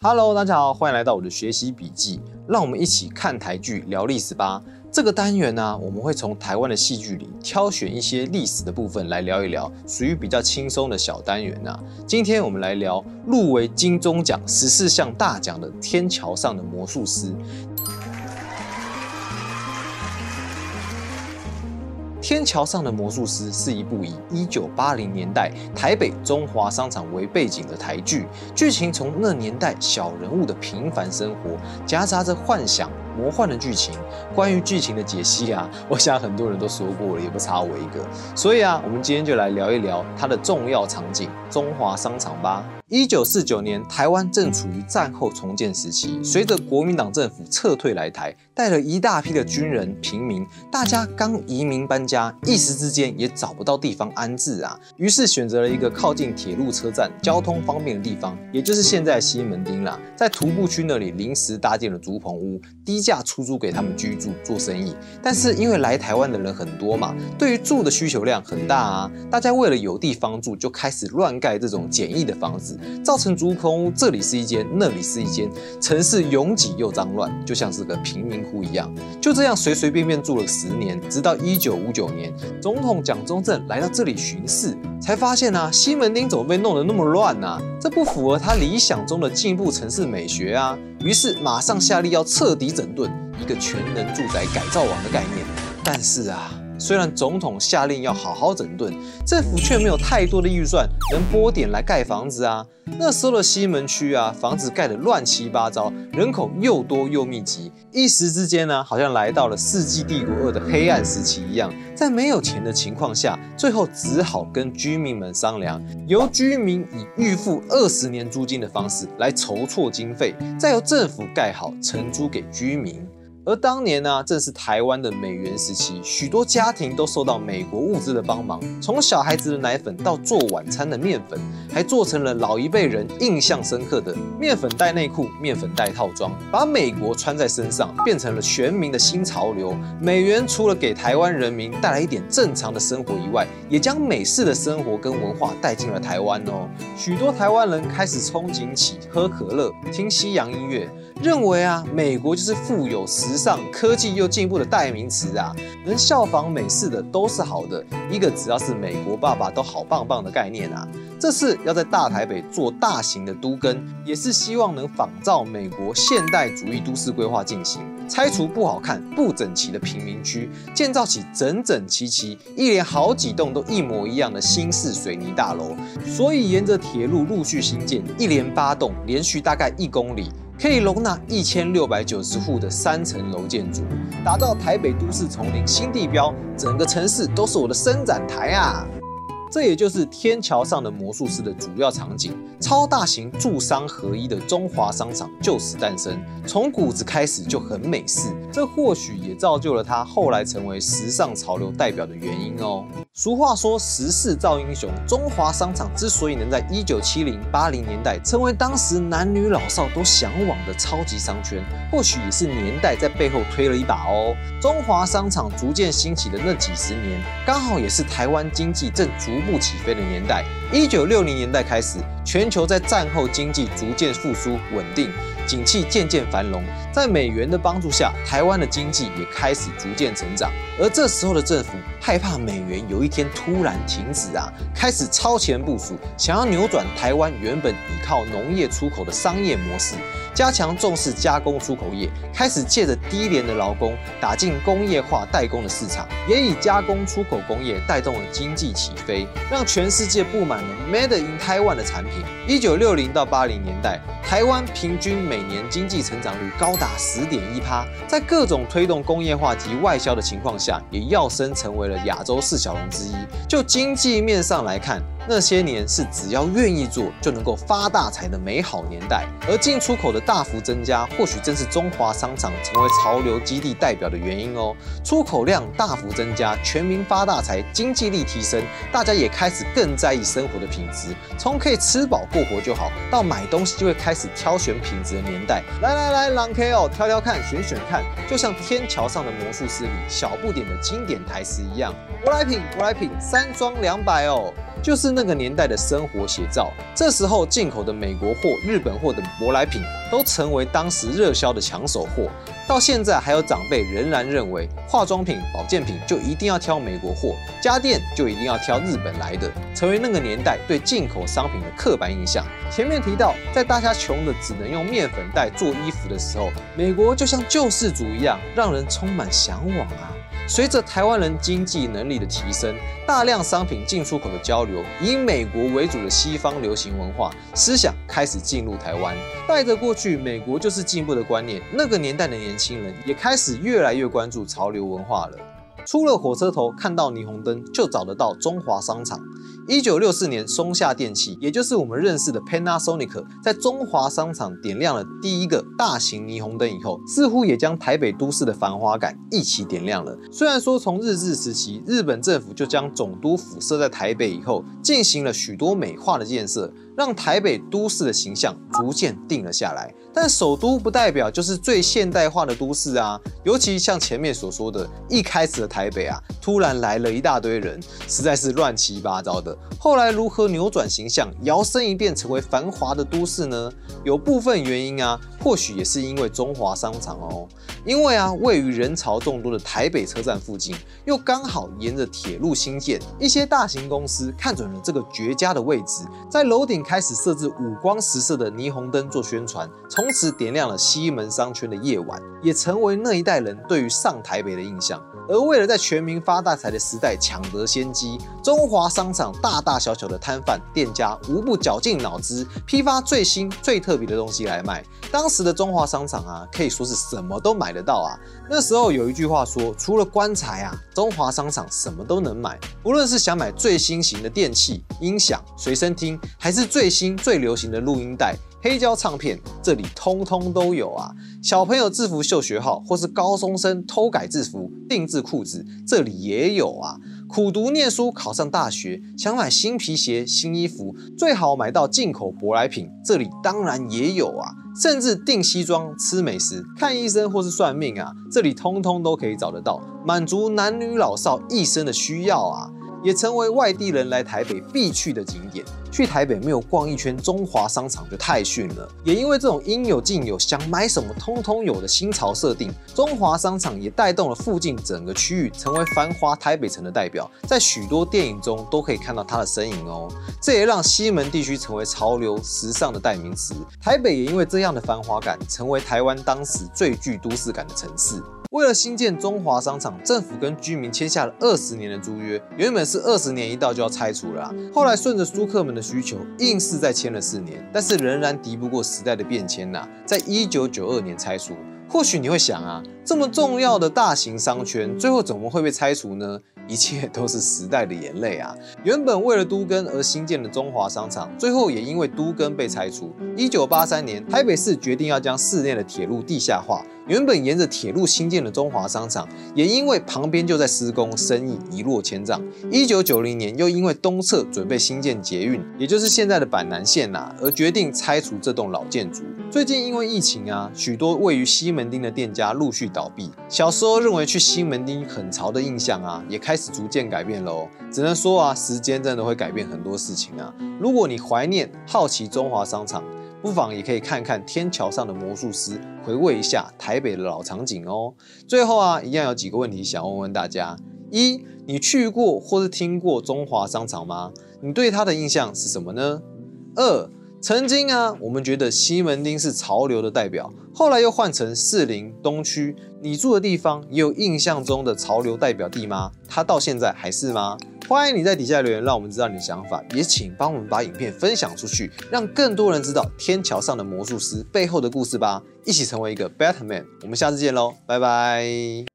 Hello，大家好，欢迎来到我的学习笔记，让我们一起看台剧聊历史吧。这个单元呢，我们会从台湾的戏剧里挑选一些历史的部分来聊一聊，属于比较轻松的小单元呐。今天我们来聊入围金钟奖十四项大奖的《天桥上的魔术师》。《天桥上的魔术师》是一部以一九八零年代台北中华商场为背景的台剧，剧情从那年代小人物的平凡生活，夹杂着幻想。魔幻的剧情，关于剧情的解析啊，我想很多人都说过了，也不差我一个。所以啊，我们今天就来聊一聊它的重要场景——中华商场吧。一九四九年，台湾正处于战后重建时期，随着国民党政府撤退来台，带了一大批的军人、平民，大家刚移民搬家，一时之间也找不到地方安置啊，于是选择了一个靠近铁路车站、交通方便的地方，也就是现在西门町啦，在徒步区那里临时搭建了竹棚屋，低。价出租给他们居住做生意，但是因为来台湾的人很多嘛，对于住的需求量很大啊，大家为了有地方住，就开始乱盖这种简易的房子，造成竹棚屋这里是一间，那里是一间，城市拥挤又脏乱，就像是个贫民不一样。就这样随随便便住了十年，直到一九五九年，总统蒋中正来到这里巡视，才发现啊，西门町怎么被弄得那么乱呢？这不符合他理想中的进步城市美学啊。于是马上下令要彻底整顿一个全能住宅改造网的概念。但是啊，虽然总统下令要好好整顿，政府却没有太多的预算能拨点来盖房子啊。那时候的西门区啊，房子盖得乱七八糟，人口又多又密集，一时之间呢，好像来到了《世纪帝国二》的黑暗时期一样。在没有钱的情况下，最后只好跟居民们商量，由居民以预付二十年租金的方式来筹措经费，再由政府盖好承租给居民。而当年呢，正是台湾的美元时期，许多家庭都受到美国物资的帮忙，从小孩子的奶粉到做晚餐的面粉，还做成了老一辈人印象深刻的面粉袋内裤、面粉袋套装，把美国穿在身上变成了全民的新潮流。美元除了给台湾人民带来一点正常的生活以外，也将美式的生活跟文化带进了台湾哦。许多台湾人开始憧憬起喝可乐、听西洋音乐。认为啊，美国就是富有、时尚、科技又进步的代名词啊，能效仿美式的都是好的。一个只要是美国爸爸都好棒棒的概念啊。这次要在大台北做大型的都更，也是希望能仿照美国现代主义都市规划进行，拆除不好看、不整齐的贫民区，建造起整整齐齐、一连好几栋都一模一样的新式水泥大楼。所以沿着铁路陆续新建，一连八栋，连续大概一公里。可以容纳一千六百九十户的三层楼建筑，打造台北都市丛林新地标，整个城市都是我的伸展台啊！这也就是天桥上的魔术师的主要场景，超大型住商合一的中华商场就此诞生。从骨子开始就很美式，这或许也造就了它后来成为时尚潮流代表的原因哦。俗话说时势造英雄，中华商场之所以能在一九七零八零年代成为当时男女老少都向往的超级商圈，或许也是年代在背后推了一把哦。中华商场逐渐兴起的那几十年，刚好也是台湾经济正逐步起飞的年代，一九六零年代开始，全球在战后经济逐渐复苏稳定。景气渐渐繁荣，在美元的帮助下，台湾的经济也开始逐渐成长。而这时候的政府害怕美元有一天突然停止啊，开始超前部署，想要扭转台湾原本依靠农业出口的商业模式，加强重视加工出口业，开始借着低廉的劳工打进工业化代工的市场，也以加工出口工业带动了经济起飞，让全世界布满了 Made in Taiwan 的产品。一九六零到八零年代，台湾平均每年经济成长率高达十点一趴，在各种推动工业化及外销的情况下，也跃升成为了亚洲四小龙之一。就经济面上来看，那些年是只要愿意做就能够发大财的美好年代，而进出口的大幅增加，或许正是中华商场成为潮流基地代表的原因哦。出口量大幅增加，全民发大财，经济力提升，大家也开始更在意生活的品质。从可以吃饱过活就好，到买东西就会开始挑选品质的年代。来来来，狼 K 哦，挑挑看，选选看，就像天桥上的魔术师里小不点的经典台词一样。我来品，我来品，三双两百哦。就是那个年代的生活写照。这时候进口的美国货、日本货等舶来品都成为当时热销的抢手货。到现在还有长辈仍然认为，化妆品、保健品就一定要挑美国货，家电就一定要挑日本来的，成为那个年代对进口商品的刻板印象。前面提到，在大家穷的只能用面粉袋做衣服的时候，美国就像救世主一样，让人充满向往啊。随着台湾人经济能力的提升，大量商品进出口的交流，以美国为主的西方流行文化思想开始进入台湾，带着过去美国就是进步的观念，那个年代的年轻人也开始越来越关注潮流文化了。出了火车头看到霓虹灯，就找得到中华商场。一九六四年，松下电器，也就是我们认识的 Panasonic，在中华商场点亮了第一个大型霓虹灯以后，似乎也将台北都市的繁华感一起点亮了。虽然说从日治时期，日本政府就将总督府设在台北以后，进行了许多美化的建设。让台北都市的形象逐渐定了下来，但首都不代表就是最现代化的都市啊。尤其像前面所说的，一开始的台北啊，突然来了一大堆人，实在是乱七八糟的。后来如何扭转形象，摇身一变成为繁华的都市呢？有部分原因啊，或许也是因为中华商场哦。因为啊，位于人潮众多的台北车站附近，又刚好沿着铁路新建，一些大型公司看准了这个绝佳的位置，在楼顶。开始设置五光十色的霓虹灯做宣传，从此点亮了西门商圈的夜晚，也成为那一代人对于上台北的印象。而为了在全民发大财的时代抢得先机，中华商场大大小小的摊贩店家无不绞尽脑汁批发最新最特别的东西来卖。当时的中华商场啊，可以说是什么都买得到啊。那时候有一句话说，除了棺材啊，中华商场什么都能买。无论是想买最新型的电器、音响、随身听，还是最新最流行的录音带。黑胶唱片这里通通都有啊，小朋友制服秀学号，或是高中生偷改制服、定制裤子，这里也有啊。苦读念书考上大学，想买新皮鞋、新衣服，最好买到进口舶来品，这里当然也有啊。甚至订西装、吃美食、看医生或是算命啊，这里通通都可以找得到，满足男女老少一生的需要啊。也成为外地人来台北必去的景点。去台北没有逛一圈中华商场就太逊了。也因为这种应有尽有、想买什么通通有的新潮设定，中华商场也带动了附近整个区域，成为繁华台北城的代表。在许多电影中都可以看到它的身影哦。这也让西门地区成为潮流时尚的代名词。台北也因为这样的繁华感，成为台湾当时最具都市感的城市。为了新建中华商场，政府跟居民签下了二十年的租约，原本是二十年一到就要拆除了，后来顺着租客们的需求，硬是再签了四年，但是仍然敌不过时代的变迁呐，在一九九二年拆除。或许你会想啊，这么重要的大型商圈，最后怎么会被拆除呢？一切都是时代的眼泪啊！原本为了都更而新建的中华商场，最后也因为都更被拆除。一九八三年，台北市决定要将市内的铁路地下化。原本沿着铁路新建的中华商场，也因为旁边就在施工，生意一落千丈。一九九零年，又因为东侧准备新建捷运，也就是现在的板南线呐，而决定拆除这栋老建筑。最近因为疫情啊，许多位于西门町的店家陆续倒闭。小时候认为去西门町很潮的印象啊，也开始逐渐改变喽。只能说啊，时间真的会改变很多事情啊。如果你怀念、好奇中华商场，不妨也可以看看天桥上的魔术师，回味一下台北的老场景哦。最后啊，一样有几个问题想问问大家：一，你去过或是听过中华商场吗？你对它的印象是什么呢？二。曾经啊，我们觉得西门町是潮流的代表，后来又换成士林东区。你住的地方也有印象中的潮流代表地吗？它到现在还是吗？欢迎你在底下留言，让我们知道你的想法。也请帮我们把影片分享出去，让更多人知道天桥上的魔术师背后的故事吧。一起成为一个 better man。我们下次见喽，拜拜。